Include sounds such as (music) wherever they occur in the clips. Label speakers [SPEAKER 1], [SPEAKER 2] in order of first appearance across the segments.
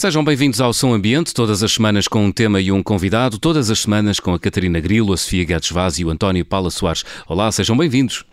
[SPEAKER 1] Sejam bem-vindos ao Som Ambiente, todas as semanas com um tema e um convidado, todas as semanas com a Catarina Grilo, a Sofia Guedes Vaz e o António Paula Soares. Olá, sejam bem-vindos.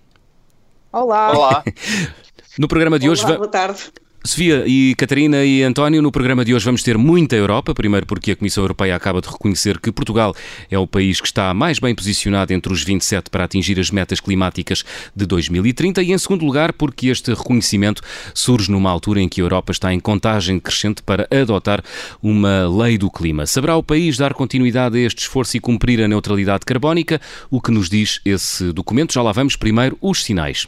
[SPEAKER 2] Olá.
[SPEAKER 3] Olá. (laughs)
[SPEAKER 1] No programa de
[SPEAKER 2] Olá,
[SPEAKER 1] hoje.
[SPEAKER 2] boa tarde.
[SPEAKER 1] Sofia e Catarina e António, no programa de hoje vamos ter muita Europa, primeiro porque a Comissão Europeia acaba de reconhecer que Portugal é o país que está mais bem posicionado entre os 27 para atingir as metas climáticas de 2030 e em segundo lugar porque este reconhecimento surge numa altura em que a Europa está em contagem crescente para adotar uma lei do clima. Saberá o país dar continuidade a este esforço e cumprir a neutralidade carbónica? O que nos diz esse documento? Já lá vamos primeiro os sinais.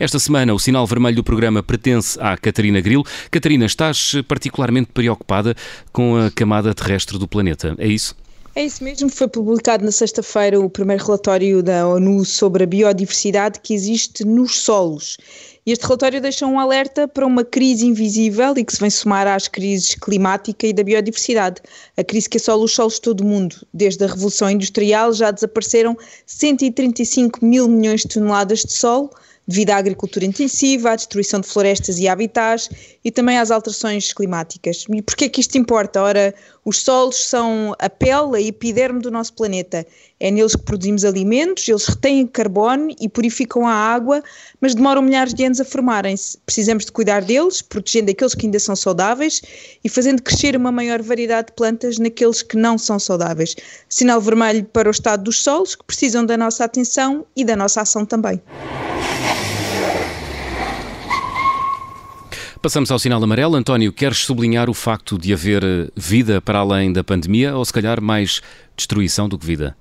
[SPEAKER 1] Esta semana, o sinal vermelho do programa pertence à Catarina Grilo. Catarina, estás particularmente preocupada com a camada terrestre do planeta, é isso?
[SPEAKER 2] É isso mesmo, foi publicado na sexta-feira o primeiro relatório da ONU sobre a biodiversidade que existe nos solos. Este relatório deixa um alerta para uma crise invisível e que se vem somar às crises climática e da biodiversidade. A crise que assola os solos de todo o mundo. Desde a Revolução Industrial já desapareceram 135 mil milhões de toneladas de solo, devido à agricultura intensiva, à destruição de florestas e habitats e também às alterações climáticas. E porquê que isto importa? Ora, os solos são a pele, a epiderme do nosso planeta. É neles que produzimos alimentos, eles retêm carbono e purificam a água, mas demoram milhares de anos a formarem-se. Precisamos de cuidar deles, protegendo aqueles que ainda são saudáveis e fazendo crescer uma maior variedade de plantas naqueles que não são saudáveis. Sinal vermelho para o estado dos solos, que precisam da nossa atenção e da nossa ação também.
[SPEAKER 1] Passamos ao sinal amarelo. António, queres sublinhar o facto de haver vida para além da pandemia ou se calhar mais destruição do que vida?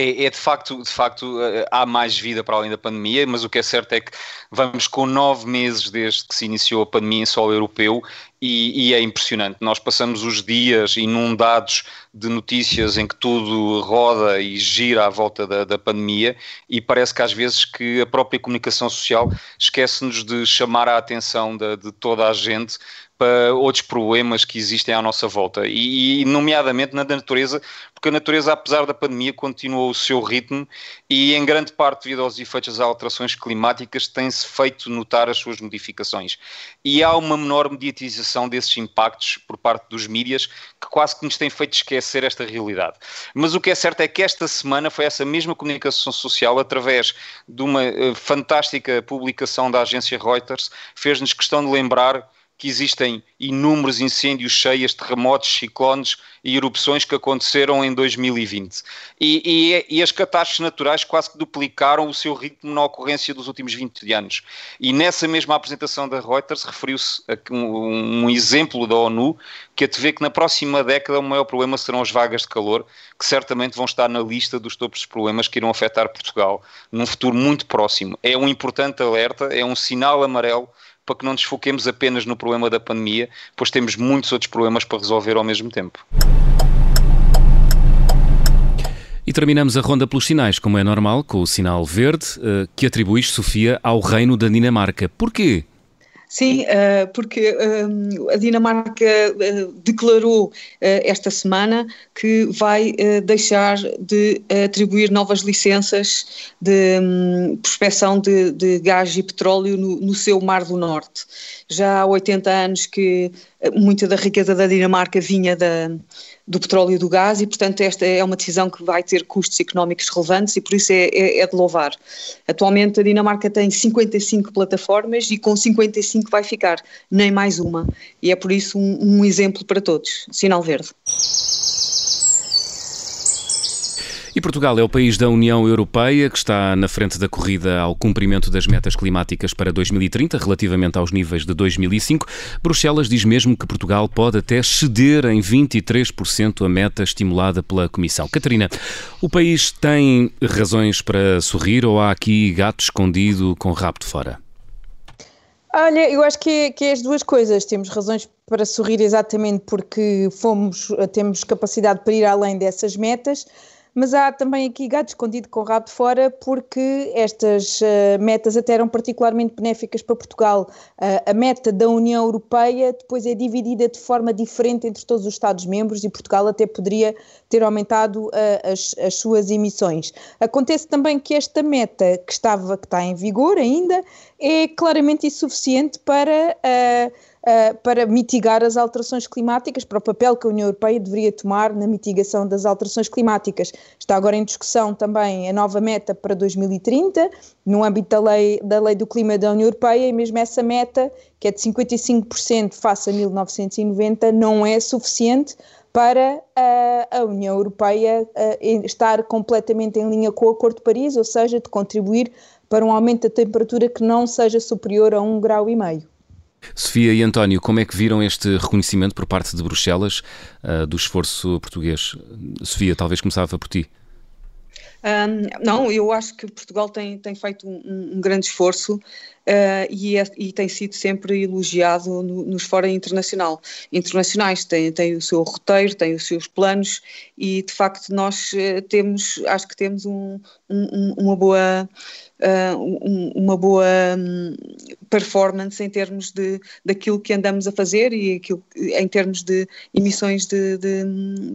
[SPEAKER 3] É, é, de facto, de facto, eh, há mais vida para além da pandemia, mas o que é certo é que vamos com nove meses desde que se iniciou a pandemia em solo europeu e, e, é impressionante. Nós passamos os dias inundados de notícias em que tudo roda e gira à volta da, da pandemia e parece que às vezes que a própria comunicação social esquece-nos de chamar a atenção de, de toda a gente para outros problemas que existem à nossa volta e, e, nomeadamente na natureza, porque a natureza, apesar da pandemia, continua o seu ritmo e em grande parte devido aos efeitos das alterações climáticas tem-se feito notar as suas modificações e há uma menor mediatização desses impactos por parte dos mídias que quase que nos tem feito esquecer esta realidade. Mas o que é certo é que esta semana foi essa mesma comunicação social através de uma uh, fantástica publicação da agência Reuters fez-nos questão de lembrar que existem inúmeros incêndios, cheias, terremotos, ciclones e erupções que aconteceram em 2020. E, e, e, as catástrofes naturais quase que duplicaram o seu ritmo na ocorrência dos últimos 20 anos. E nessa mesma apresentação da Reuters referiu-se a um, um, exemplo da ONU que vê que na próxima década o maior problema serão as vagas de calor, que certamente vão estar na lista dos topos de problemas que irão afetar Portugal num futuro muito próximo. É um importante alerta, é um sinal amarelo para que não nos foquemos apenas no problema da pandemia, pois temos muitos outros problemas para resolver ao mesmo tempo.
[SPEAKER 1] E terminamos a ronda pelos sinais, como é normal, com o sinal verde, eh, que atribuis, Sofia, ao reino da Dinamarca. Porquê?
[SPEAKER 2] Sim, uh, porque uh, a Dinamarca uh, declarou esta semana que vai deixar de atribuir novas licenças de um, prospecção de, de, gás e petróleo no, no, seu Mar do Norte. Já há 80 anos que muita da riqueza da Dinamarca vinha da do petróleo e do gás e, portanto, esta é uma decisão que vai ter custos económicos relevantes e por isso é, é, é de louvar. Atualmente a Dinamarca tem 55 plataformas e com 55 vai ficar, nem mais uma. E é por isso um, um exemplo para todos. Sinal verde.
[SPEAKER 1] Portugal é o país da União Europeia que está na frente da corrida ao cumprimento das metas climáticas para 2030, relativamente aos níveis de 2005. Bruxelas diz mesmo que Portugal pode até ceder em 23% a meta estimulada pela Comissão. Catarina, o país tem razões para sorrir ou há aqui gato escondido com rabo de fora?
[SPEAKER 2] Olha, eu acho que é, que é, as duas coisas. Temos razões para sorrir exatamente porque fomos, temos capacidade para ir além dessas metas, mas há também aqui gato escondido com o rabo de fora, porque estas uh, metas até eram particularmente benéficas para Portugal. Uh, a meta da União Europeia depois é dividida de forma diferente entre todos os Estados-membros e Portugal até poderia ter aumentado uh, as, as, suas emissões. Acontece também que esta meta que estava, que está em vigor ainda, é claramente insuficiente para uh, para mitigar as alterações climáticas, para o papel que a União Europeia deveria tomar na mitigação das alterações climáticas. Está agora em discussão também a nova meta para 2030, no âmbito da lei, da lei do clima da União Europeia, e mesmo essa meta, que é de 55% face a 1990, não é suficiente para a, a União Europeia estar completamente em linha com o Acordo de Paris, ou seja, de contribuir para um aumento da temperatura que não seja superior a um grau e meio.
[SPEAKER 1] Sofia e António, como é que viram este reconhecimento por parte de Bruxelas uh, do esforço português? Sofia, talvez começava por ti.
[SPEAKER 4] Um, não, eu acho que Portugal tem, tem feito um, um grande esforço uh, e, é, e, tem sido sempre elogiado no, nos fora internacional. internacionais. Tem, tem o seu roteiro, tem os seus planos e de facto nós uh, temos, acho que temos um, uma boa uh, uma boa um, performance em termos de, daquilo que andamos a fazer e aquilo, em termos de emissões de, de,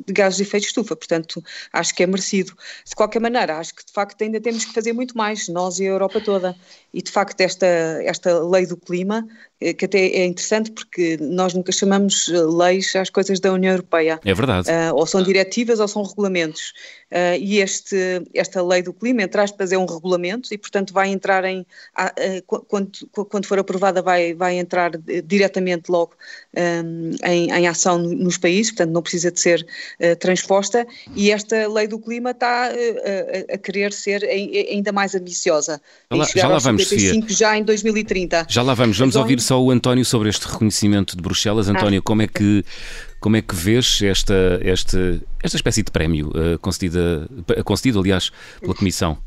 [SPEAKER 4] de gases de efeito de estufa. Portanto, acho que é merecido. De qualquer maneira, acho que de facto ainda temos que fazer muito mais, nós e a Europa toda. E de facto, esta, esta lei do clima que até é interessante porque nós nunca chamamos eh, leis às coisas da União Europeia.
[SPEAKER 1] É verdade. Uh,
[SPEAKER 4] ou são diretivas ou são regulamentos. Uh, e este, esta lei do clima, entre aspas, é um regulamento e, portanto, vai entrar em. Uh, quando, quando for aprovada, vai, vai entrar diretamente logo um, em, em, ação nos países, portanto, não precisa de ser transposta. E esta lei do clima está a, querer ser ainda mais ambiciosa.
[SPEAKER 1] Já lá, já lá vamos,
[SPEAKER 4] já em 2030.
[SPEAKER 1] Já lá vamos, vamos então, ouvir só o António sobre este reconhecimento de Bruxelas. António, como é que como é que vês esta, esta, esta espécie de prémio uh, concedida, concedido, aliás, pela Comissão?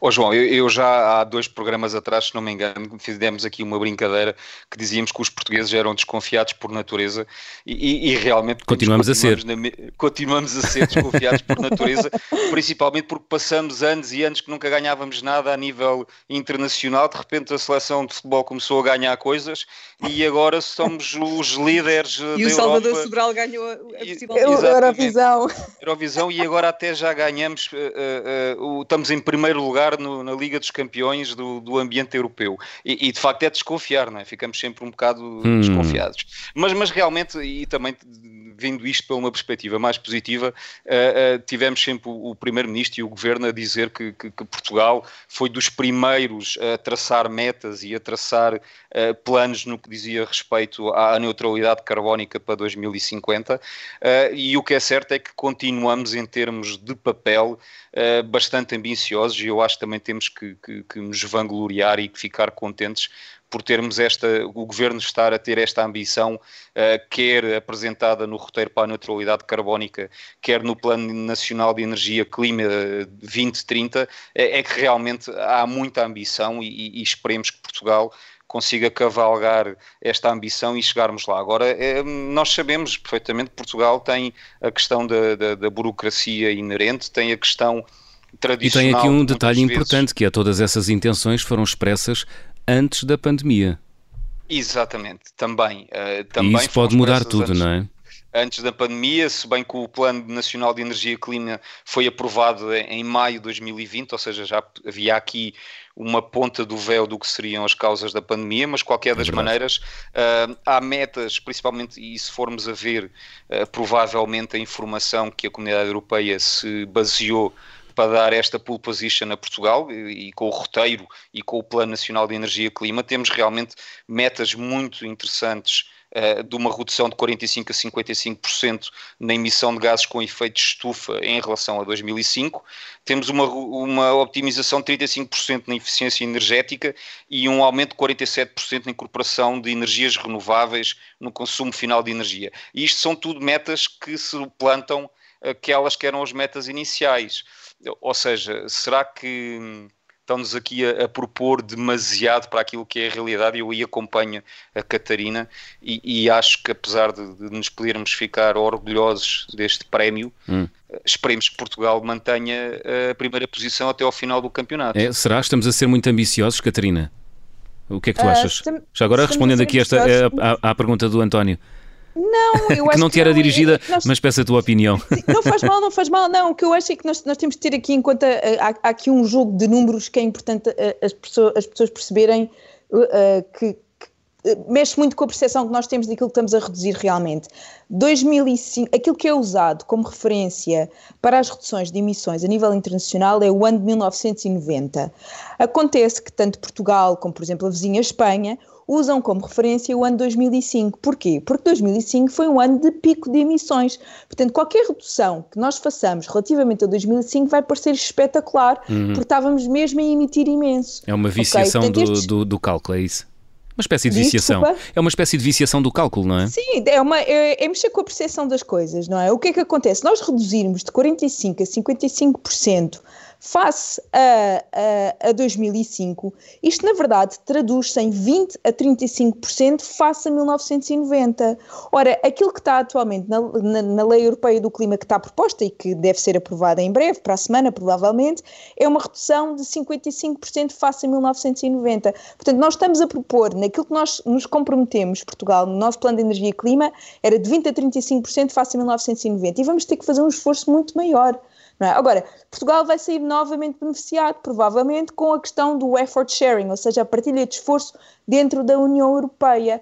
[SPEAKER 3] Ó oh, João, eu, eu, já há dois programas atrás, se não me engano, fizemos aqui uma brincadeira que dizíamos que os portugueses eram desconfiados por natureza e, e, e realmente
[SPEAKER 1] continuamos, a ser.
[SPEAKER 3] Na, continuamos a ser desconfiados por natureza, (laughs) principalmente porque passamos anos e anos que nunca ganhávamos nada a nível internacional. De repente a seleção de futebol começou a ganhar coisas e agora somos os líderes
[SPEAKER 4] e
[SPEAKER 3] da
[SPEAKER 4] o Salvador Sobral ganhou a,
[SPEAKER 2] a Eurovisão.
[SPEAKER 3] Eurovisão e agora até já ganhamos, uh, uh, uh, estamos em primeiro lugar no, na Liga dos Campeões do, do ambiente europeu. E, e, de facto é desconfiar, não é? Ficamos sempre um bocado hum. desconfiados. Mas, mas realmente, e também vendo isto por uma perspectiva mais positiva, uh, uh, tivemos sempre o, Primeiro-Ministro e o Governo a dizer que, que, que, Portugal foi dos primeiros a traçar metas e a traçar uh, planos no que dizia respeito à neutralidade carbónica para 2050. e o que é certo é que continuamos em termos de papel bastante ambiciosos e eu acho que também temos que, que, que nos vangloriar e ficar contentes por termos esta, o governo estar a ter esta ambição, uh, quer apresentada no roteiro para a neutralidade carbónica, quer no Plano Nacional de Energia Clima 2030, é, é que realmente há muita ambição e, e, esperemos que Portugal consiga cavalgar esta ambição e chegarmos lá. Agora, é, nós sabemos perfeitamente que Portugal tem a questão da, da, da burocracia inerente, tem a questão tradicional.
[SPEAKER 1] E tem aqui um detalhe importante, vezes... que é todas essas intenções foram expressas antes da pandemia.
[SPEAKER 3] Exatamente, também. Uh, também
[SPEAKER 1] e isso pode mudar tudo,
[SPEAKER 3] antes,
[SPEAKER 1] não é?
[SPEAKER 3] Antes da pandemia, se bem que o Plano Nacional de Energia e Clima foi aprovado em maio de 2020, ou seja, já havia aqui uma ponta do véu do que seriam as causas da pandemia, mas qualquer das é maneiras uh, há metas, principalmente, e se formos a ver uh, provavelmente a informação que a Comunidade Europeia se baseou para dar esta pole position a Portugal e, e, com o roteiro e com o Plano Nacional de Energia e Clima, temos realmente metas muito interessantes uh, de uma redução de 45% a 55% na emissão de gases com efeito de estufa em relação a 2005. Temos uma, uma optimização de 35% na eficiência energética e um aumento de 47% na incorporação de energias renováveis no consumo final de energia. E isto são tudo metas que se plantam aquelas que eram as metas iniciais. Ou seja, será que estão-nos aqui a, a, propor demasiado para aquilo que é a realidade. Eu aí acompanho a Catarina e, e acho que, apesar de, de, nos podermos ficar orgulhosos deste prémio, hum. esperemos que Portugal mantenha a primeira posição até ao final do campeonato.
[SPEAKER 1] É, será? Estamos a ser muito ambiciosos, Catarina? O que é que tu uh, achas? Já agora respondendo aqui esta, à, à pergunta do António.
[SPEAKER 2] Não, eu acho
[SPEAKER 1] que não te era dirigida, é, nós, mas peço a tua opinião. (laughs)
[SPEAKER 2] Não faz mal, não faz mal, não. O que eu acho é que nós, nós temos de ter aqui em conta, uh, há, há, aqui um jogo de números que é importante uh, as, pessoas, as pessoas perceberem uh, que, mexe muito com a percepção que nós temos daquilo que estamos a reduzir realmente. 2005, aquilo que é usado como referência para as reduções de emissões a nível internacional é o ano de 1990. Acontece que tanto Portugal como, por exemplo, a vizinha Espanha usam como referência o ano 2005. Porquê? Porque 2005 foi um ano de pico de emissões. Portanto, qualquer redução que nós façamos relativamente a 2005 vai parecer espetacular, uhum. porque estávamos mesmo a emitir imenso.
[SPEAKER 1] É uma viciação okay? Portanto, do, do, do cálculo, é isso? Uma espécie de viciação. Desculpa. É uma espécie de viciação do cálculo, não é?
[SPEAKER 2] Sim, é, uma, é, é mexer com a percepção das coisas, não é? O que é que acontece? Nós reduzirmos de 45% a 55% face a, a, a 2005, isto na verdade traduz-se em 20 a 35% face a 1990. Ora, aquilo que está atualmente na, na, na, Lei Europeia do Clima que está proposta e que deve ser aprovada em breve, para a semana provavelmente, é uma redução de 55% face a 1990. Portanto, nós estamos a propor, naquilo que nós nos comprometemos, Portugal, no nosso plano de energia e clima, era de 20 a 35% face a 1990 e vamos ter que fazer um esforço muito maior. É? Agora, Portugal vai sair novamente beneficiado, provavelmente, com a questão do effort sharing, ou seja, a partilha de esforço dentro da União Europeia,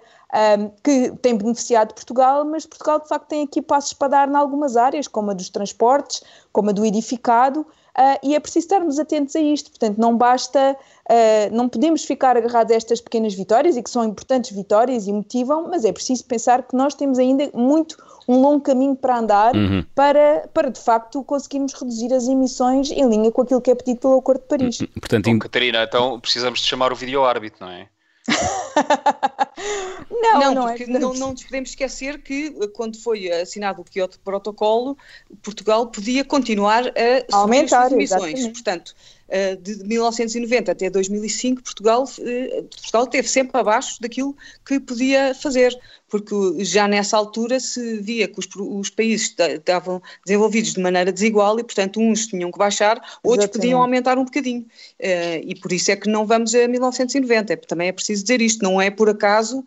[SPEAKER 2] um, que tem beneficiado Portugal, mas Portugal de facto tem aqui passos para dar em algumas áreas, como a dos transportes, como a do edificado, uh, e é preciso estarmos atentos a isto. Portanto, não basta, uh, não podemos ficar agarrados a estas pequenas vitórias e que são importantes vitórias e motivam, mas é preciso pensar que nós temos ainda muito um longo caminho para andar uhum. para, para, de facto, conseguirmos reduzir as emissões em linha com aquilo que é pedido pelo Acordo de Paris. Uhum.
[SPEAKER 3] Portanto, Bom, Catarina, então precisamos de chamar o vídeo-árbitro, não é? (laughs)
[SPEAKER 4] não, não, não, porque é não, não nos podemos esquecer que quando foi assinado o Kyoto Protocolo, Portugal podia continuar a aumentar as emissões. Exatamente. Portanto, eh, de 1990 até 2005, Portugal, eh, Portugal esteve sempre abaixo daquilo que podia fazer, porque já nessa altura se via que os, os países estavam desenvolvidos de maneira desigual e, portanto, uns tinham que baixar, outros Exatamente. podiam aumentar um bocadinho. Eh, e por isso é que não vamos a 1990. É, também é preciso dizer isto, não é por acaso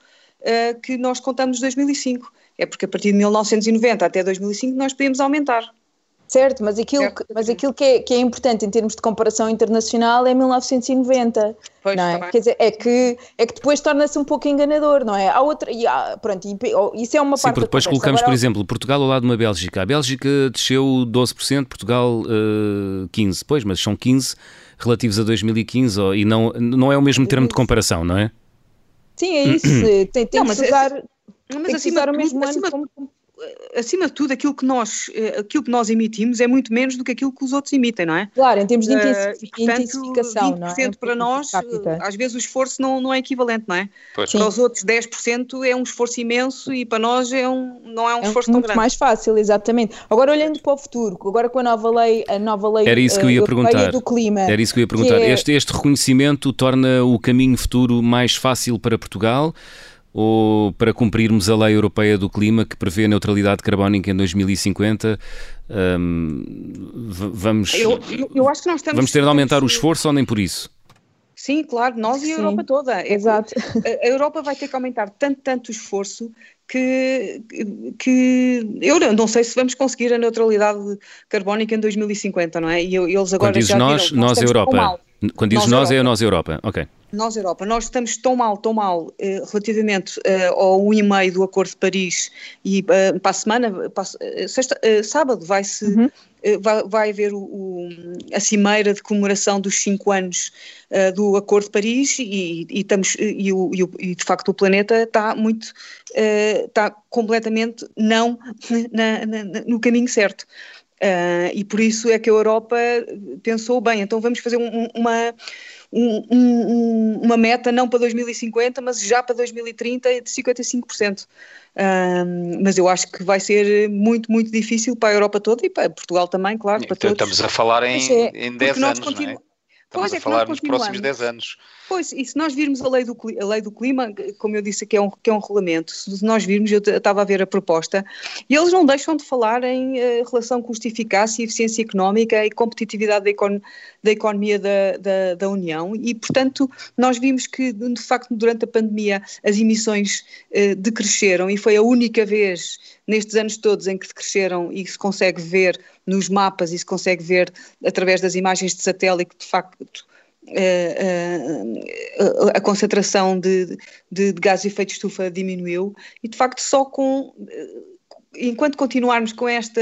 [SPEAKER 4] que nós contamos 2005. É porque a partir de 1990 até 2005 nós podemos aumentar.
[SPEAKER 2] Certo, mas aquilo, certo. Que, mas aquilo que, é, que é importante em termos de comparação internacional é 1990. Pois, não é? Tá Quer dizer, é que, é que depois torna-se um pouco enganador, não é? Há outra, e há, pronto, e, isso é uma
[SPEAKER 1] Sim, parte porque depois colocamos, Agora, por exemplo, Portugal ao lado de uma Bélgica. A Bélgica desceu 12%, Portugal uh, eh, 15%, pois, mas são 15% relativos a 2015 e não, não é o mesmo termo de comparação, não é?
[SPEAKER 2] Sim, é isso. tem, tem não, que usar,
[SPEAKER 4] mas, tem que usar o mesmo ano como acima de tudo, aquilo que, nós, eh, aquilo que nós emitimos é muito menos do que aquilo que os outros emitem, não é?
[SPEAKER 2] Claro, em termos de intensificação, uh, portanto, intensificação, 20% não é?
[SPEAKER 4] para nós, às vezes o esforço não, não é equivalente, não é? Pois. Para os outros 10% é um esforço imenso e para nós é um, não é um é esforço
[SPEAKER 2] muito
[SPEAKER 4] tão grande.
[SPEAKER 2] mais fácil, exatamente. Agora olhando para o futuro, agora com a nova lei, a nova lei
[SPEAKER 1] Era isso que eu ia
[SPEAKER 2] uh,
[SPEAKER 1] perguntar.
[SPEAKER 2] do clima.
[SPEAKER 1] Era isso que eu ia perguntar. É... Este, este reconhecimento torna o caminho futuro mais fácil para Portugal? Ou para cumprirmos a lei europeia do clima que prevê a neutralidade carbónica em 2050, um, vamos, eu, eu acho que nós estamos, vamos ter de aumentar o esforço ou nem por isso?
[SPEAKER 4] Sim, claro, nós e a Europa toda. É Exato. A Europa vai ter que aumentar tanto, tanto o esforço que, que eu não sei se vamos conseguir a neutralidade carbónica em 2050, não é? E eles agora
[SPEAKER 1] Quando
[SPEAKER 4] já
[SPEAKER 1] nós,
[SPEAKER 4] viram,
[SPEAKER 1] nós, nós Europa, Quando dizes nós, nós é a nós Europa, ok.
[SPEAKER 4] Nós, Europa, nós estamos tão mal, tão mal eh, relativamente eh, ao 1,5 do Acordo de Paris e eh, para a semana, para, eh, sexta, eh, sábado, vai-se. Uhum. Eh, vai, vai, haver o, o, a cimeira de comemoração dos 5 anos do Acordo de Paris e, e, estamos, e, o, e, de facto o planeta está muito, está completamente não (laughs) na, na, no caminho certo. E por isso é que a Europa pensou, bem, então vamos fazer um, uma um, um, uma meta não para 2050, mas já para 2030 de 55%. Um, mas eu acho que vai ser muito, muito difícil para a Europa toda e para Portugal também, claro. Para
[SPEAKER 3] então, todos. Estamos a falar em, é, em 10 anos, não é? Estamos pois a é falar nos próximos 10 anos.
[SPEAKER 4] Pois, e se nós virmos a lei do, a lei do clima, como eu disse que é um, que é um regulamento, se nós virmos, eu estava a ver a proposta, e eles não deixam de falar em uh, relação custo-eficácia, eficiência económica e competitividade da, econ da economia da, da, da, União, e portanto nós vimos que de facto durante a pandemia as emissões uh, decresceram e foi a única vez nestes anos todos em que decresceram e se consegue ver nos mapas e se consegue ver através das imagens de satélite de facto a, a, concentração de, de, de gás de efeito de estufa diminuiu e de facto só com enquanto continuarmos com esta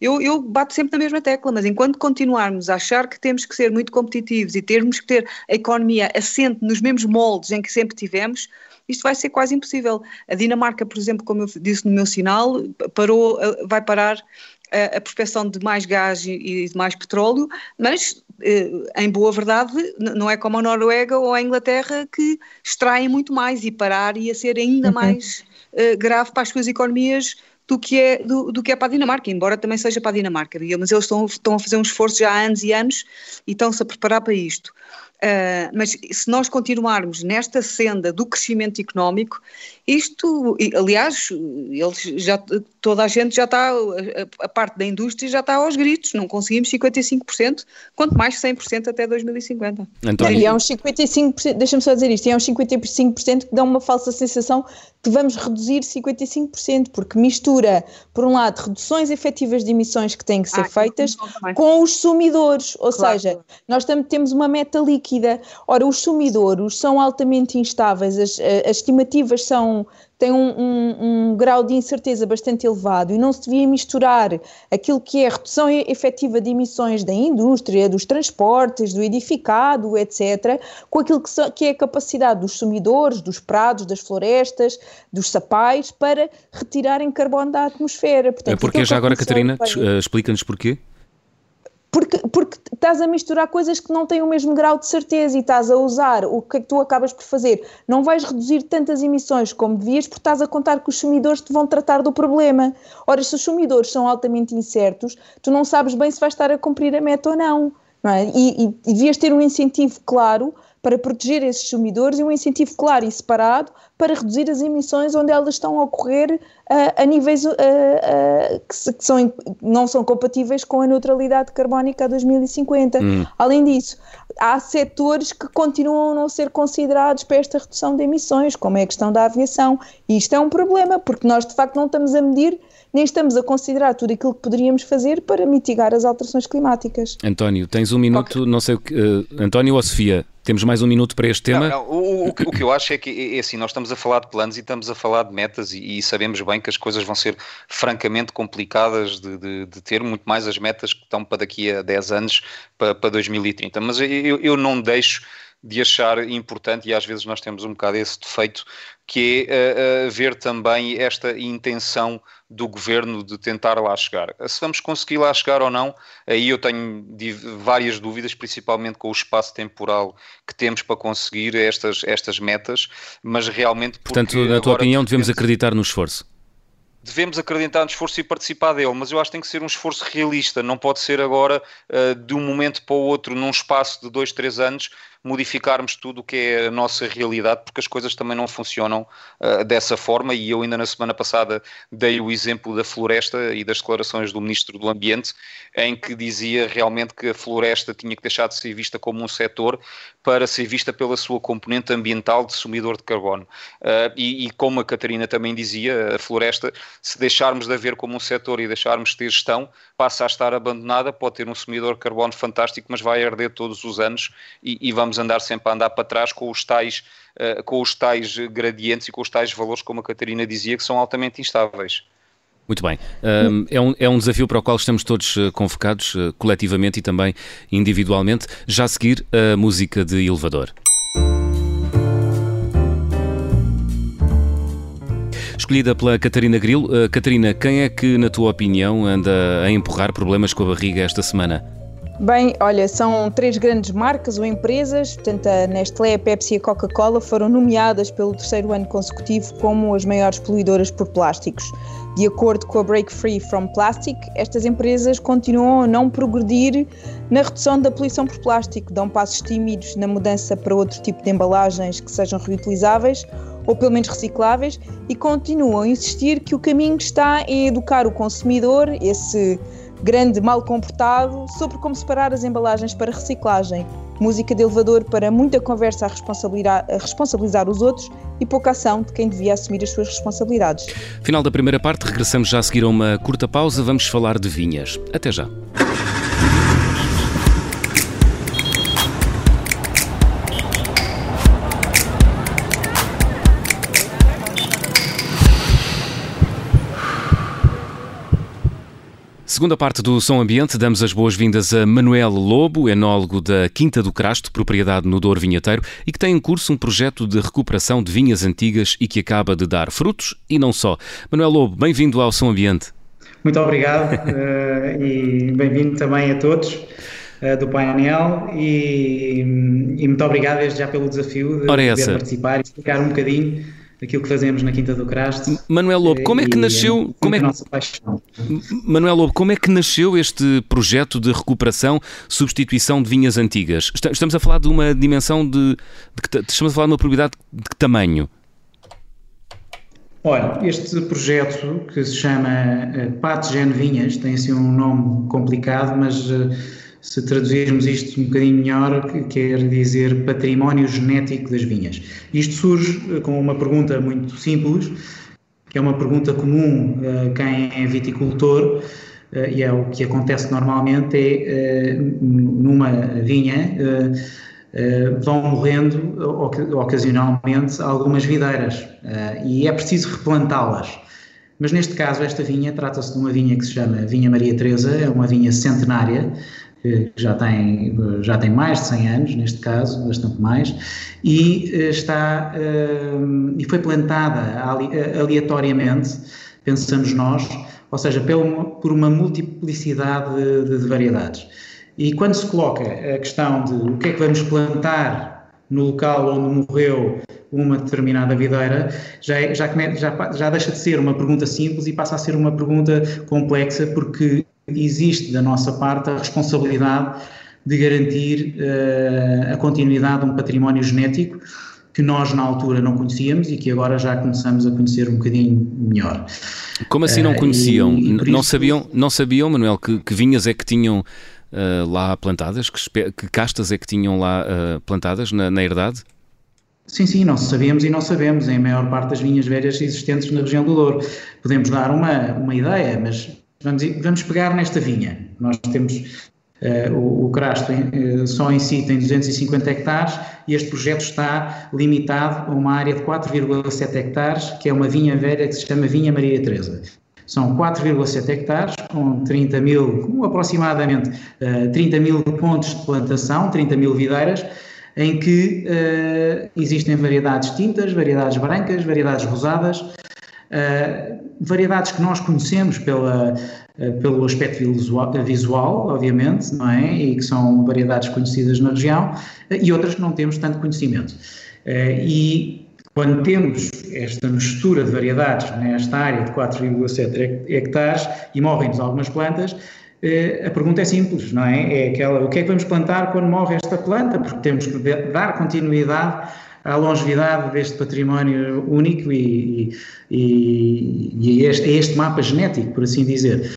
[SPEAKER 4] eu, eu bato sempre na mesma tecla, mas enquanto continuarmos a achar que temos que ser muito competitivos e termos que ter a economia assente nos mesmos moldes em que sempre tivemos, isto vai ser quase impossível. A Dinamarca, por exemplo, como eu disse no meu sinal, parou, vai parar a, a prospecção de mais gás e de mais petróleo, mas eh, em boa verdade não é como a Noruega ou a Inglaterra que extraem muito mais e parar ia ser ainda uhum. mais uh, grave para as suas economias do que, é, do, do, que é para a Dinamarca, embora também seja para a Dinamarca, mas eles estão, estão a fazer um esforço já há anos e anos e estão-se a preparar para isto. Uh, mas se nós continuarmos nesta senda do crescimento económico, isto, aliás, eles já, toda a gente já está, a, a, parte da indústria já está aos gritos, não conseguimos 55%, quanto mais 100% até 2050.
[SPEAKER 2] António. E é uns 55%, deixa-me só dizer isto, é uns 55% que dão uma falsa sensação que vamos reduzir 55%, porque mistura, por um lado, reduções efetivas de emissões que têm que ser ah, feitas com os sumidores, ou claro. seja, nós temos uma meta líquida. Ora, os sumidores são altamente instáveis, as, as estimativas são tem um, um, um, grau de incerteza bastante elevado e não se devia misturar aquilo que é a redução efetiva de emissões da indústria, dos transportes, do edificado, etc., com aquilo que, so, que é a capacidade dos sumidores, dos prados, das florestas, dos sapais, para retirarem carbono da atmosfera.
[SPEAKER 1] Portanto, é porque já agora, Catarina, uh, explica-nos porquê.
[SPEAKER 2] Porque, porque estás a misturar coisas que não têm o mesmo grau de certeza e estás a usar o que é que tu acabas por fazer. Não vais reduzir tantas emissões como devias porque estás a contar que os sumidores te vão tratar do problema. Ora, se os sumidores são altamente incertos, tu não sabes bem se vais estar a cumprir a meta ou não. não é? e, e, e devias ter um incentivo claro para proteger esses sumidores e um incentivo claro e separado para reduzir as emissões onde elas estão a ocorrer uh, a níveis uh, uh, que, que, são, não são compatíveis com a neutralidade carbónica a 2050. Hum. Além disso, há setores que continuam a não ser considerados para esta redução de emissões, como é a questão da aviação. E isto é um problema, porque nós de facto não estamos a medir nem estamos a considerar tudo aquilo que poderíamos fazer para mitigar as alterações climáticas.
[SPEAKER 1] António, tens um minuto, okay. não sei o que. Uh, António ou Sofia, temos mais um minuto para este tema?
[SPEAKER 3] Não, não, o, o, o, que eu acho é que é assim, nós estamos a falar de planos e estamos a falar de metas e, e sabemos bem que as coisas vão ser francamente complicadas de, de, de, ter, muito mais as metas que estão para daqui a 10 anos, para, para 2030. Mas eu, eu não deixo de achar importante, e às vezes nós temos um bocado esse defeito, que é uh, ver também esta intenção do governo de tentar lá chegar. Se vamos conseguir lá chegar ou não, aí eu tenho várias dúvidas, principalmente com o espaço temporal que temos para conseguir estas, estas metas, mas realmente.
[SPEAKER 1] Portanto, na tua opinião, devemos acreditar no esforço
[SPEAKER 3] devemos acreditar no esforço e participar dele, mas eu acho que tem que ser um esforço realista, não pode ser agora uh, de um momento para o outro, num espaço de dois, três anos, modificarmos tudo o que é a nossa realidade, porque as coisas também não funcionam uh, dessa forma. E eu, ainda na semana passada, dei o exemplo da floresta e das declarações do Ministro do Ambiente, em que dizia realmente que a floresta tinha que deixar de ser vista como um setor para ser vista pela sua componente ambiental de sumidor de carbono. Uh, e, e, como a Catarina também dizia, a floresta, se deixarmos de haver como um setor e deixarmos de ter gestão, passa a estar abandonada, pode ter um sumidor de carbono fantástico, mas vai arder todos os anos e, e vamos andar sempre a andar para trás com os tais uh, com os tais gradientes e com os tais valores, como a Catarina dizia, que são altamente instáveis.
[SPEAKER 1] Muito bem. Um, é, um, é um desafio para o qual estamos todos uh, convocados, uh, coletivamente e também individualmente. Já a seguir, a música de elevador. Escolhida pela Catarina Grilo. Uh, Catarina, quem é que, na tua opinião, anda a empurrar problemas com a barriga esta semana?
[SPEAKER 2] Bem, olha, são três grandes marcas ou empresas, portanto a Nestlé, a Pepsi e a Coca-Cola foram nomeadas pelo terceiro ano consecutivo como as maiores poluidoras por plásticos. De acordo com a Break Free from Plastic, estas empresas continuam a não progredir na redução da poluição por plástico, dão passos tímidos na mudança para outro tipo de embalagens que sejam reutilizáveis ou pelo menos recicláveis e continuam a insistir que o caminho está em educar o consumidor, esse grande mal comportado, sobre como separar as embalagens para reciclagem. Música de elevador para muita conversa a responsabilizar, a responsabilizar os outros e pouca ação de quem devia assumir as suas responsabilidades.
[SPEAKER 1] Final da primeira parte, regressamos já a seguir a uma curta pausa. Vamos falar de vinhas. Até já. Segunda parte do Som Ambiente, damos as boas-vindas a Manuel Lobo, enólogo da Quinta do Crasto, propriedade no Douro Vinheteiro, e que tem em curso um projeto de recuperação de vinhas antigas e que acaba de dar frutos e não só. Manuel Lobo, bem-vindo ao Som Ambiente.
[SPEAKER 5] Muito obrigado uh, (laughs) e bem-vindo também a todos uh, do painel e, e, muito obrigado desde já pelo desafio de,
[SPEAKER 1] é
[SPEAKER 5] de participar e explicar um bocadinho daquilo que fazemos na Quinta do Crasto.
[SPEAKER 1] Manuel Lobo, como é que nasceu? Como é, Manuel Lobo, como é que nasceu este projeto de recuperação, substituição de vinhas antigas? Estamos a falar de uma dimensão de, de estamos a falar de uma propriedade de que tamanho?
[SPEAKER 5] Olha, este projeto que se chama uh, Patgen Vinhas tem assim um nome complicado, mas uh, se traduzirmos isto um bocadinho melhor, quer dizer património genético das vinhas. Isto surge eh, com uma pergunta muito simples, que é uma pergunta comum a eh, quem é viticultor, eh, e é o que acontece normalmente, é numa vinha vão morrendo ocasionalmente algumas videiras e é preciso replantá-las. Mas neste caso, esta vinha trata-se de uma vinha que se chama Vinha Maria Teresa, é uma vinha centenária, que já tem, já tem mais de 100 anos, neste caso, bastante mais, e eh, está eh, e foi plantada eh, aleatoriamente, pensamos nós, ou seja, por uma multiplicidade de, de variedades. E quando se coloca a questão de o que é que vamos plantar no local onde morreu uma determinada videira, já, é, já, já, já deixa de ser uma pergunta simples e passa a ser uma pergunta complexa, porque existe da nossa parte a responsabilidade de garantir uh, a continuidade de um património genético que nós na altura não conhecíamos e que agora já começamos a conhecer um bocadinho melhor.
[SPEAKER 1] Como assim não eh, conheciam? Uh, e, e não, isso... sabiam, não sabiam, Manuel, que, que vinhas é que tinham uh, lá plantadas? Que, que, castas é que tinham lá plantadas na, na herdade?
[SPEAKER 5] Sim, sim, não sabíamos e não sabemos em maior parte das vinhas velhas existentes na região do Douro. Podemos dar uma, uma ideia, mas Vamos, vamos pegar nesta vinha. Nós temos uh, o, o Crasto uh, só em si tem 250 hectares e este projeto está limitado a uma área de 4,7 hectares, que é uma vinha velha que se chama Vinha Maria Teresa. São 4,7 hectares, com 30 mil, com aproximadamente uh, 30 mil pontos de plantação, 30 mil videiras, em que uh, existem variedades tintas, variedades brancas, variedades rosadas, uh, variedades que nós conhecemos pela, uh, pelo aspecto visual, visual, obviamente, não é? E que são variedades conhecidas na região, e outras que não temos tanto conhecimento. e quando temos esta mistura de variedades nesta área de 4,7 hectares e morrem-nos algumas plantas, a pergunta é simples, não é? É aquela, o que é que vamos plantar quando morre esta planta? Porque temos que dar continuidade à longevidade deste património único e, e, e a, este, este mapa genético, por assim dizer.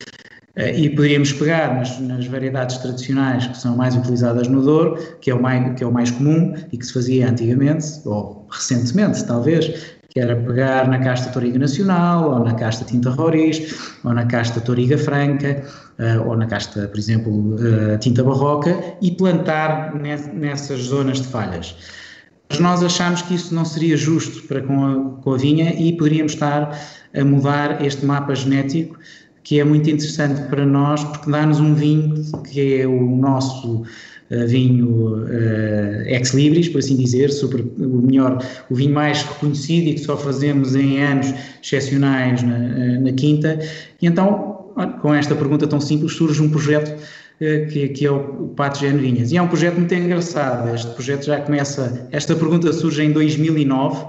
[SPEAKER 5] E poderíamos pegar nas, nas, variedades tradicionais que são mais utilizadas no Douro, que é, o mais, que é o mais comum e que se fazia antigamente, ou recentemente talvez, que era pegar na casta Toriga Nacional, ou na casta Tinta Roriz, ou na casta Toriga Franca, uh, ou na casta, por exemplo, uh, Tinta Barroca, e plantar nessas zonas de falhas. Mas nós achamos que isso não seria justo para com a, com a vinha e poderíamos estar a mudar este mapa genético, que é muito interessante para nós, porque dá-nos um vinho que é o nosso vinho uh, ex libris, por assim dizer, o melhor, o vinho mais reconhecido e que só fazemos em anos excepcionais na, eh, na quinta. E então, com esta pergunta tão simples, surge um projeto uh, que, que, é o Pato Vinhas. E é um projeto muito engraçado. Este projeto já começa, esta pergunta surge em 2009,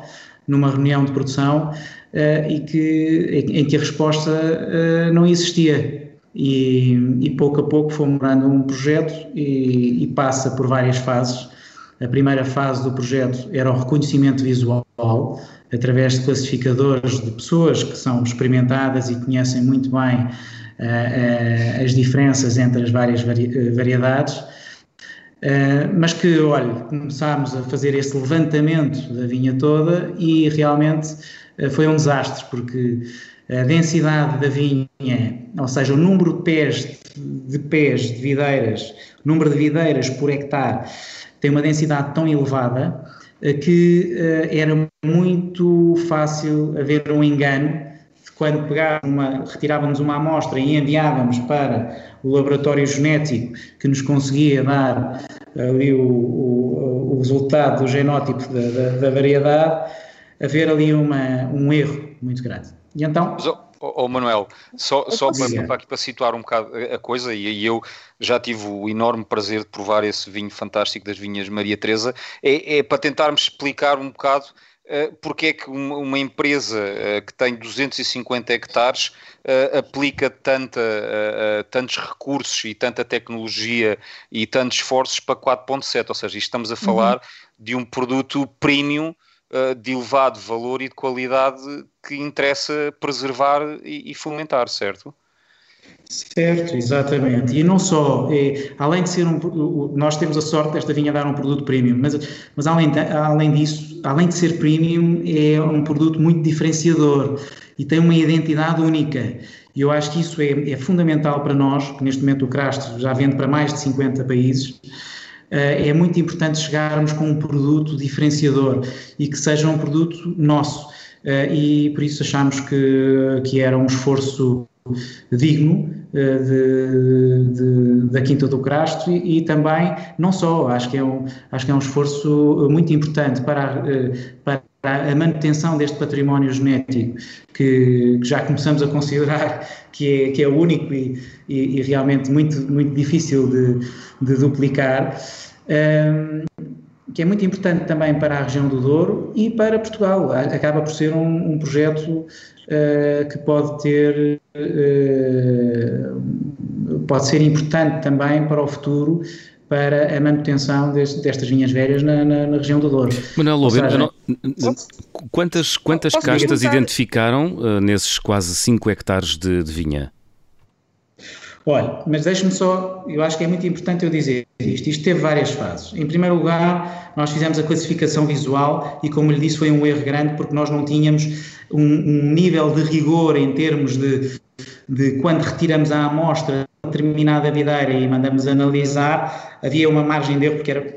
[SPEAKER 5] numa reunião de produção, uh, e que, em, em, que a resposta não existia. E, e, pouco a pouco fomos morando um projeto e, e, passa por várias fases. A primeira fase do projeto era o reconhecimento visual, através de classificadores de pessoas que são experimentadas e conhecem muito bem uh, uh, as diferenças entre as várias vari variedades. Uh, mas que, olha, começámos a fazer esse levantamento da vinha toda e realmente foi um desastre, porque a densidade da vinha, ou seja, o número de pés de pés de videiras, número de videiras por hectare, tem uma densidade tão elevada eh, que uh, era muito fácil haver um engano quando uma, retirávamos uma amostra e enviávamos para o laboratório genético que nos conseguia dar ali o, o, o resultado do genótipo da, da, da variedade, haver ali uma, um erro muito grande. E então.
[SPEAKER 3] Mas, oh, oh, Manuel, só, só para, para, para, situar um bocado a coisa, e, e, eu já tive o enorme prazer de provar esse vinho fantástico das vinhas Maria Teresa, é, é para tentarmos explicar um bocado uh, porque é que uma, uma empresa uh, que tem 250 hectares uh, aplica tanta, tantos recursos e tanta tecnologia e tantos esforços para 4.7, ou seja, estamos a falar uhum. de um produto premium eh, de elevado valor e de qualidade que interessa preservar e, e fomentar, certo?
[SPEAKER 5] Certo, exatamente. E não só, é, além de ser um. Nós temos a sorte desta vinha dar um produto premium, mas, mas além, além disso, além de ser premium, é um produto muito diferenciador e tem uma identidade única. E eu acho que isso é, é fundamental para nós, que neste momento o Crasto já vende para mais de 50 países. Eh, é muito importante chegarmos com um produto diferenciador e que seja um produto nosso. Eh, e por isso achamos que, que era um esforço digno eh, de, de, da Quinta do Crasto e, e, também, não só, acho que, é um, acho que é um esforço muito importante para, para a manutenção deste património genético que, que já começamos a considerar que é, que é único e, e, e realmente muito, muito difícil de, de duplicar. Um, que é muito importante também para a região do Douro e para Portugal. Acaba por ser um, um projeto uh, que pode ter, uh, pode ser importante também para o futuro para a manutenção deste, destas vinhas velhas na, na, na, região do Douro.
[SPEAKER 1] Manuel Lobo, quantas, quantas castas identificaram uh, nesses quase 5 hectares de, de vinha?
[SPEAKER 5] Olha, mas deixe-me só, eu acho que é muito importante eu dizer isto. Isto teve várias fases. Em primeiro lugar, nós fizemos a classificação visual e, como lhe disse, foi um erro grande porque nós não tínhamos um, um nível de rigor em termos de, de quando retiramos a amostra determinada videira e mandamos analisar, havia uma margem de erro porque era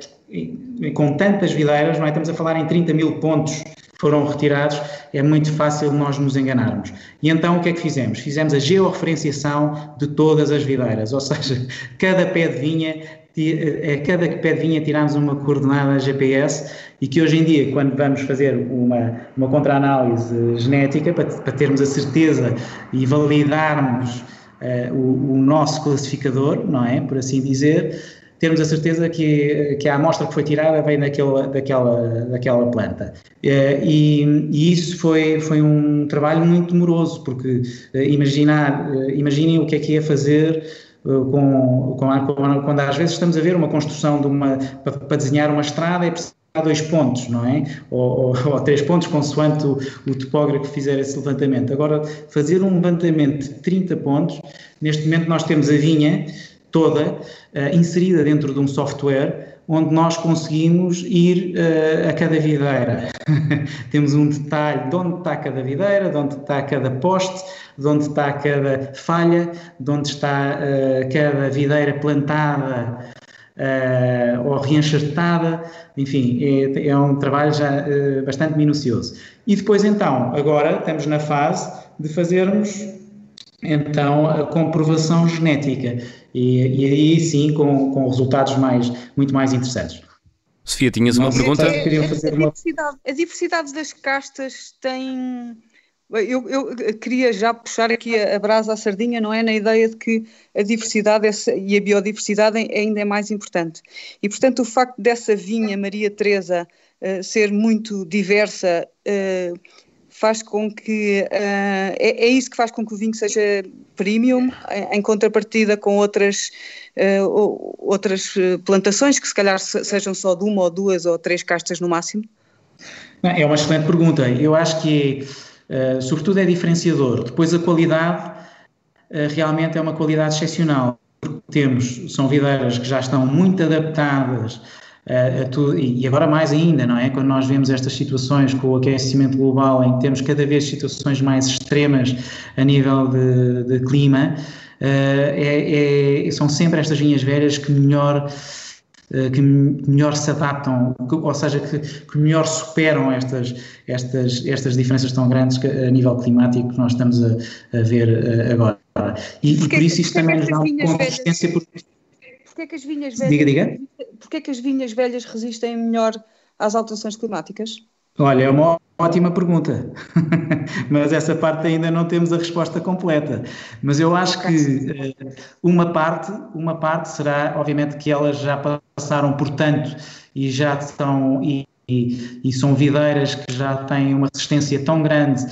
[SPEAKER 5] com tantas videiras, não é? estamos a falar em 30 mil pontos foram retirados, é muito fácil nós nos enganarmos. E então o que é que fizemos? Fizemos a georreferenciação de todas as videiras, ou seja, cada pé de vinha, a eh, cada pé de vinha tirámos uma coordenada GPS e que hoje em dia, quando vamos fazer uma, uma contra-análise genética, para, para termos a certeza e validarmos uh, o, o nosso classificador, não é? Por assim dizer, termos a certeza que, que a amostra que foi tirada vem daquela, daquela, daquela planta. Eh, e, e isso foi, foi um trabalho muito demoroso, porque eh, imaginar, eh, imaginem o que é que ia fazer com, com, quando às vezes estamos a ver uma construção de uma, para, para desenhar uma estrada é preciso dois pontos, não é? Ou, ou, (laughs) ou três pontos, consoante o, o, topógrafo fizer esse levantamento. Agora, fazer um levantamento de 30 pontos, neste momento nós temos a vinha toda uh, inserida dentro de um software onde nós conseguimos ir uh, a cada videira. (laughs) temos um detalhe de onde está cada videira, de onde está cada poste, de onde está cada falha, de onde está uh, cada videira plantada uh, ou reenxertada, enfim, é, é, um trabalho já bastante minucioso. E depois então, agora estamos na fase de fazermos então a comprovação genética e, e aí sim com, com resultados mais, muito mais interessantes.
[SPEAKER 1] Sofia, tinhas uma pergunta? É,
[SPEAKER 4] a, diversidade, a diversidade das castas tem eu, eu, queria já puxar aqui a, a, brasa à sardinha, não é? Na ideia de que a diversidade e a biodiversidade ainda é mais importante. E, portanto, o facto dessa vinha Maria Teresa uh, ser muito diversa uh, faz com que. Uh, é, é, isso que faz com que o vinho seja premium, em, contrapartida com outras, outras plantações que, se calhar, sejam só de uma ou duas ou três castas no máximo?
[SPEAKER 5] É uma excelente pergunta. Eu acho que Uh, sobretudo é diferenciador. Depois a qualidade uh, realmente é uma qualidade excepcional. Temos, são videiras que já estão muito adaptadas uh, a tudo, e agora mais ainda, não é? Quando nós vemos estas situações com o aquecimento global, em que temos cada vez situações mais extremas a nível de, de clima, é, é, são sempre estas vinhas velhas que melhor que melhor se adaptam, ou seja, que, que, melhor superam estas, estas, estas diferenças tão grandes que, a nível climático que nós estamos a, a ver agora. E, e, por isso isto também nos dá uma consistência. Por...
[SPEAKER 4] Porquê que as vinhas velhas, diga, diga. Porquê que as vinhas velhas resistem melhor às alterações climáticas?
[SPEAKER 5] Olha, é uma ótima pergunta, (laughs) mas essa parte ainda não temos a resposta completa. Mas eu acho que uh, uma parte, uma parte será, obviamente, que elas já passaram por tanto e já estão e, e, e são videiras que já têm uma resistência tão grande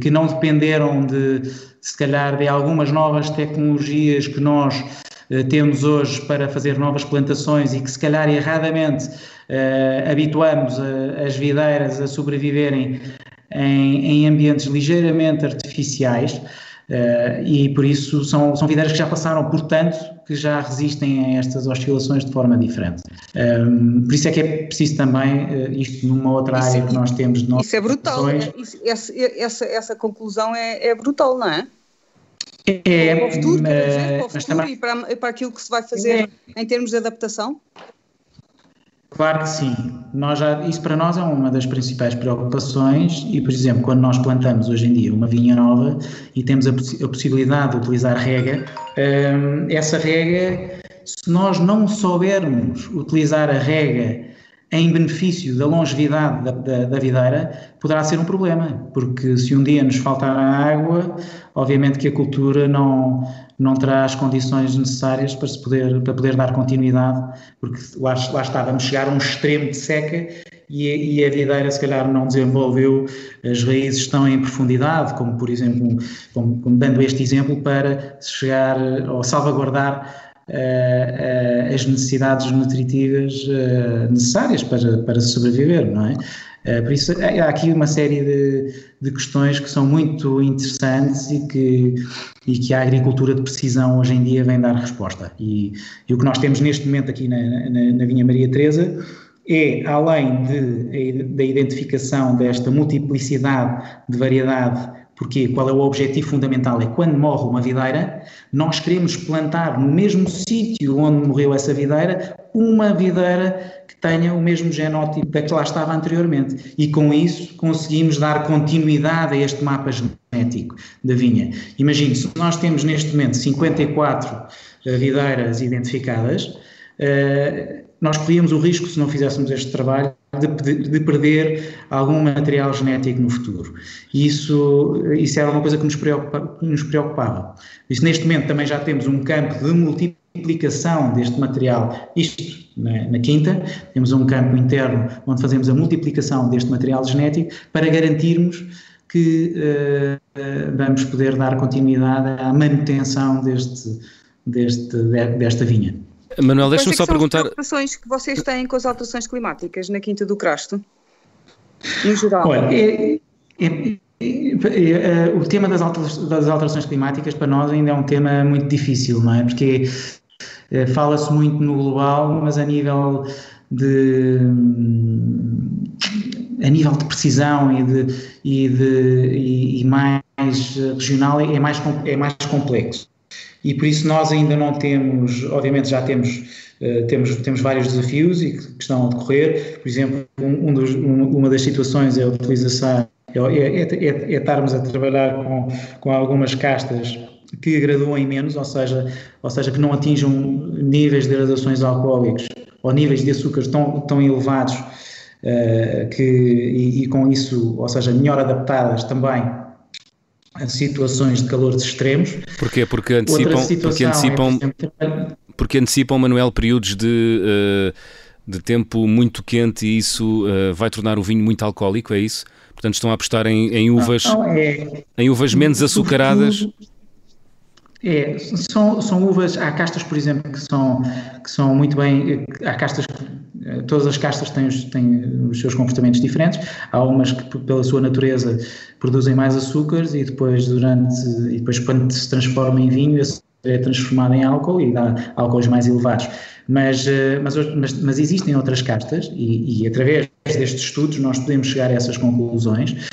[SPEAKER 5] que não dependeram de, se calhar, de algumas novas tecnologias que nós temos hoje para fazer novas plantações e que, se calhar, erradamente uh, habituamos as videiras a sobreviverem em, em ambientes ligeiramente artificiais uh, e por isso são, são videiras que já passaram por tanto que já resistem a estas oscilações de forma diferente. Um, ehm, por isso é que é preciso também, uh, isto numa outra isso, área que nós temos de
[SPEAKER 4] Isso é brutal, né? isso, essa, essa, essa conclusão é, é brutal, não é?
[SPEAKER 5] É,
[SPEAKER 4] para o futuro, mas, para o futuro também, e para, para aquilo que se vai fazer é, em termos de adaptação?
[SPEAKER 5] Claro que sim. Nós já, isso para nós é uma das principais preocupações e, por exemplo, quando nós plantamos hoje em dia uma vinha nova e temos a, a possibilidade de utilizar rega, hum, essa rega, se nós não soubermos utilizar a rega em benefício da longevidade da, da, da, videira, poderá ser um problema, porque se um dia nos faltar a água, obviamente que a cultura não, não terá as condições necessárias para, se poder, para poder dar continuidade, porque lá, lá está, vamos chegar a um extremo de seca e, e, a videira se calhar não desenvolveu, as raízes estão em profundidade, como por exemplo, como, como dando este exemplo, para chegar ou salvaguardar Uh, uh, as necessidades nutritivas uh, necessárias para, para sobreviver, não é? Eh, por isso, há aqui uma série de, de, questões que são muito interessantes e que, e que a agricultura de precisão hoje em dia vem dar resposta. E, e o que nós temos neste momento aqui na, na, na Vinha Maria Teresa é, além de, da identificação desta multiplicidade de variedade porque qual é o objetivo fundamental? É quando morre uma videira, nós queremos plantar no mesmo sítio onde morreu essa videira uma videira tenha o mesmo genótipo da que lá estava anteriormente. E com isso conseguimos dar continuidade a este mapa genético da vinha. Imagine, se nós temos neste momento 54 eh, videiras identificadas, eh, nós corríamos o risco, se não fizéssemos este trabalho, de, de, perder algum material genético no futuro. E isso, isso era uma coisa que nos, preocupa, que nos preocupava. Isso, neste momento também já temos um campo de multiplicação deste material, isto na, na, quinta, temos um campo interno onde fazemos a multiplicação deste material genético para garantirmos que uh, vamos poder dar continuidade à manutenção deste, deste, desta vinha.
[SPEAKER 1] Manuel, deixa-me só perguntar.
[SPEAKER 4] As preocupações que vocês têm com as alterações climáticas na Quinta do Crasto, no geral?
[SPEAKER 5] Olha, é, é, é, o tema das alterações climáticas para nós ainda é um tema muito difícil, não é? Porque eh, fala-se muito no global, mas a nível de a nível de precisão e, de, e, de, e, e mais regional é mais, é mais complexo. E por isso nós ainda não temos, obviamente já temos, uh, temos, temos vários desafios e que, estão a decorrer. Por exemplo, um, um dos, um, uma das situações é a utilização, é, é, é, é, estarmos a trabalhar com, com algumas castas que graduem menos, ou seja, ou seja, que não atinjam níveis de gradações alcoólicos ou níveis de açúcares tão, tão elevados uh, que, e, e, com isso, ou seja, melhor adaptadas também a situações de calores extremos.
[SPEAKER 1] Porquê? Porque antecipam, porque antecipam, é, porque antecipam, Manuel, períodos de, uh, de tempo muito quente e isso uh, vai tornar o vinho muito alcoólico, é isso? Portanto, estão a apostar em, em uvas, não, não, é, em uvas menos açucaradas.
[SPEAKER 5] É, são, são uvas, há castas, por exemplo, que são, que são muito bem, há castas, todas as castas têm os, têm os seus comportamentos diferentes, há umas que pela sua natureza produzem mais açúcares e depois durante, e depois quando se transforma em vinho, é transformado em álcool e dá álcools mais elevados. Mas, eh, mas, mas, mas existem outras castas e, e através destes estudos nós podemos chegar a essas conclusões.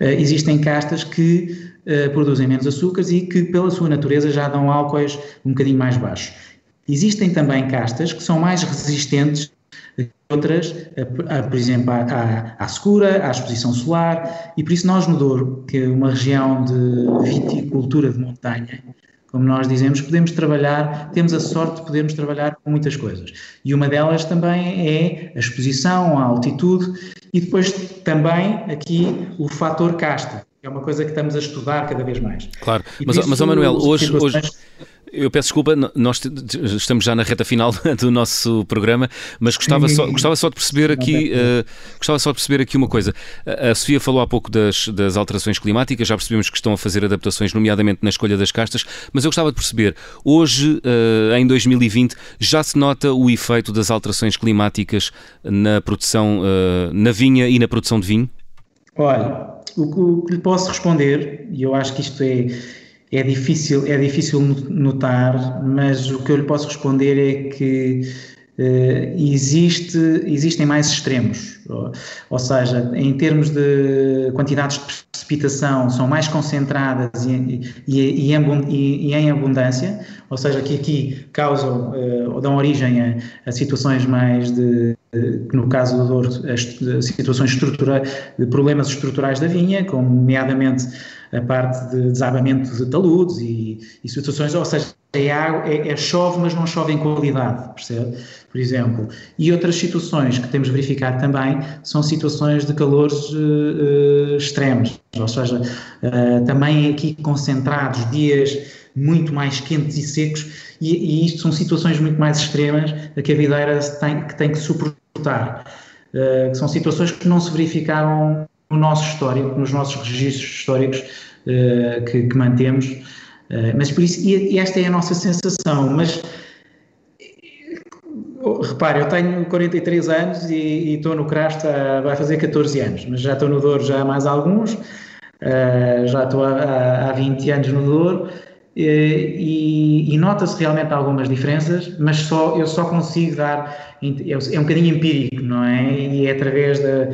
[SPEAKER 5] Uh, existem castas que uh, produzem menos açúcares e que, pela sua natureza, já dão álcoois um bocadinho mais baixos. Existem também castas que são mais resistentes outras, a, por exemplo, à, à, secura, à exposição solar, e por isso nós no Douro, que é uma região de viticultura de montanha, como nós dizemos, podemos trabalhar, temos a sorte de podermos trabalhar com muitas coisas. E uma delas também é a exposição, a altitude, e depois também aqui o fator casta, é uma coisa que estamos a estudar cada vez mais.
[SPEAKER 1] Claro, mas, mas oh, Manuel, hoje, hoje eu peço desculpa, nós estamos já na reta final (laughs) do nosso programa, mas gostava só, gostava só de perceber aqui, uh, gostava só de perceber aqui uma coisa. A Sofia falou há pouco das, das alterações climáticas, já percebemos que estão a fazer adaptações, nomeadamente na escolha das castas, mas eu gostava de perceber, hoje, uh, em 2020, já se nota o efeito das alterações climáticas na produção, uh, na vinha e na produção de vinho?
[SPEAKER 5] Olha, o que lhe posso responder, e eu acho que isto é, é, difícil, é difícil notar, mas o que eu lhe posso responder é que uh, existe, existem mais extremos. Ou, ou, seja, em termos de quantidades de precipitação, são mais concentradas e, e, e, e em abundância, ou seja, que aqui causam uh, ou dão origem a, a situações mais de que no caso do situações estruturais, de problemas estruturais da vinha, como nomeadamente a parte de desabamento de taludes e, e situações, ou seja, é, é, é, chove, mas não chove em qualidade, percebe? Por exemplo. E outras situações que temos verificado também são situações de calores uh, extremos, ou seja, uh, também aqui concentrados, dias muito mais quentes e secos, e, e isto são situações muito mais extremas que a videira tem, que tem que suportar Uh, que são situações que não se verificaram no nosso histórico, nos nossos registros históricos uh, que, que, mantemos. Uh, mas por isso, e, esta é a nossa sensação. Mas repare, eu tenho 43 anos e, estou no Crasta, vai fazer 14 anos, mas já estou no Douro já há mais alguns, já estou há, há 20 anos no Douro. E, e nota-se realmente algumas diferenças, mas só, eu só consigo dar é, é um bocadinho empírico, não é? E é através da,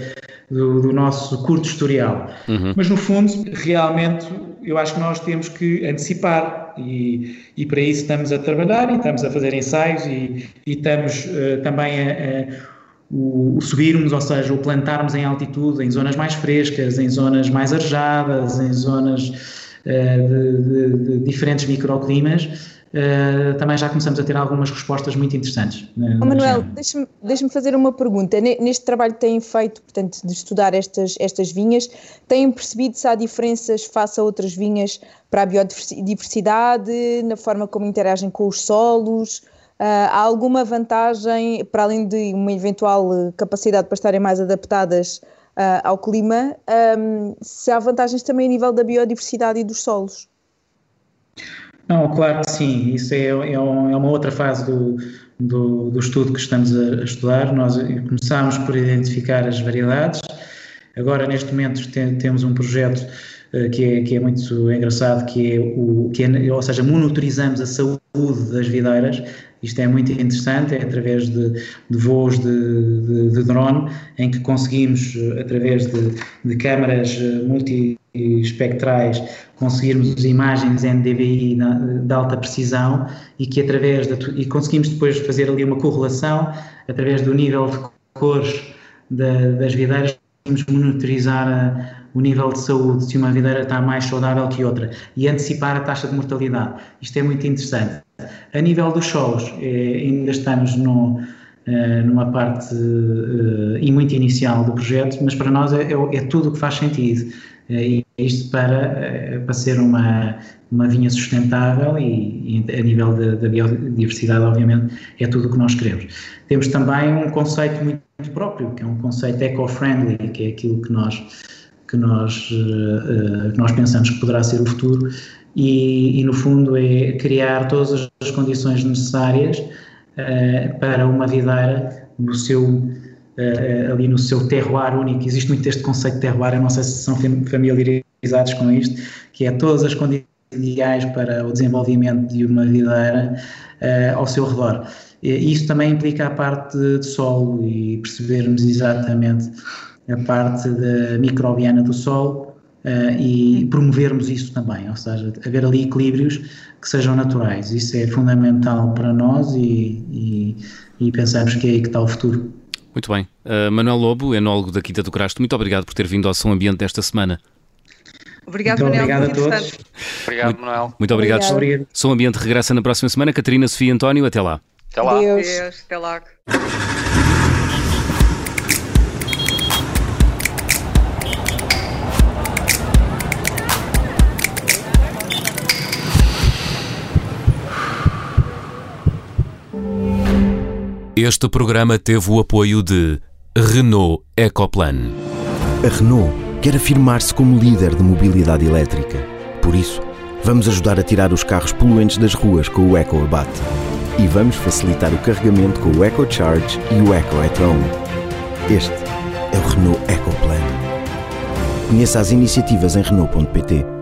[SPEAKER 5] do, do, nosso curto historial. Uhum. Mas no fundo, realmente, eu acho que nós temos que antecipar e, e para isso estamos a trabalhar e estamos a fazer ensaios e, e estamos uh, também a, a o, o, subirmos, ou seja, o plantarmos em altitude, em zonas mais frescas, em zonas mais arejadas, em zonas de, de, de diferentes microclimas, Uh, também já começamos a ter algumas respostas muito interessantes.
[SPEAKER 2] oh, Manuel, deixa-me deixa fazer uma pergunta. Neste trabalho que têm feito, portanto, de estudar estas, estas vinhas, têm percebido se há diferenças face a outras vinhas para a biodiversidade, na forma como interagem com os solos? Uh, há alguma vantagem, para além de uma eventual capacidade para estarem mais adaptadas uh, ao clima, um, se há vantagens também a nível da biodiversidade e dos solos?
[SPEAKER 5] Não, claro que sim, isso é, é, é uma outra fase do, do, do, estudo que estamos a, estudar. Nós começámos por identificar as variedades, agora neste momento tem, temos um projeto uh, que, é, que é muito engraçado, que é o, que é, ou seja, monitorizamos a saúde das videiras, isto é muito interessante, é através de, de voos de, de, de, drone, em que conseguimos, eh, através de, de câmaras eh, multiespectrais, conseguirmos imagens NDVI de alta precisão e que através de, e conseguimos depois fazer ali uma correlação através do nível de cores das videiras, conseguimos monitorizar a, o nível de saúde, se uma videira está mais saudável que outra e antecipar a taxa de mortalidade. Isto é muito interessante. A nível dos solos, eh, ainda estamos no, eh, numa parte eh, e muito inicial do projeto, mas para nós é, é, é tudo o que faz sentido. E isto para, para ser uma, uma vinha sustentável e, e a nível da biodiversidade, obviamente, é tudo o que nós queremos. Temos também um conceito muito próprio, que é um conceito eco-friendly, que é aquilo que nós que nós, uh, que nós pensamos que poderá ser o futuro e, e, no fundo é criar todas as condições necessárias uh, para uma videira no seu uh, ali no seu terroir único. Existe muito este conceito de terroir, eu não sei se são familiarizados com isto, que é todas as condições ideais para o desenvolvimento de uma videira ao seu redor. Isso também implica a parte de solo e percebermos exatamente a parte da microbiana do solo uh, e promovermos isso também, ou seja, haver ali equilíbrios que sejam naturais. Isso é fundamental para nós e, e, e pensamos que é aí que está o futuro.
[SPEAKER 1] Muito bem. Uh, Manuel Lobo, enólogo da Quinta do Crasto, muito obrigado por ter vindo ao Som Ambiente desta semana.
[SPEAKER 4] Obrigado, muito
[SPEAKER 5] Manuel. Obrigado a todos.
[SPEAKER 3] Obrigado, muito, Manuel.
[SPEAKER 1] Muito obrigado. obrigado. Som Ambiente regressa na próxima semana. Catarina, Sofia e António, até lá.
[SPEAKER 3] Até lá.
[SPEAKER 4] Deus. Deus, até lá. (laughs)
[SPEAKER 1] Este programa teve o apoio de Renault Ecoplan.
[SPEAKER 6] A Renault quer afirmar-se como líder de mobilidade elétrica. Por isso, vamos ajudar a tirar os carros poluentes das ruas com o EcoAbate. E vamos facilitar o carregamento com o EcoCharge e o EcoEtron. Este é o Renault Ecoplan. Conheça as iniciativas em Renault.pt.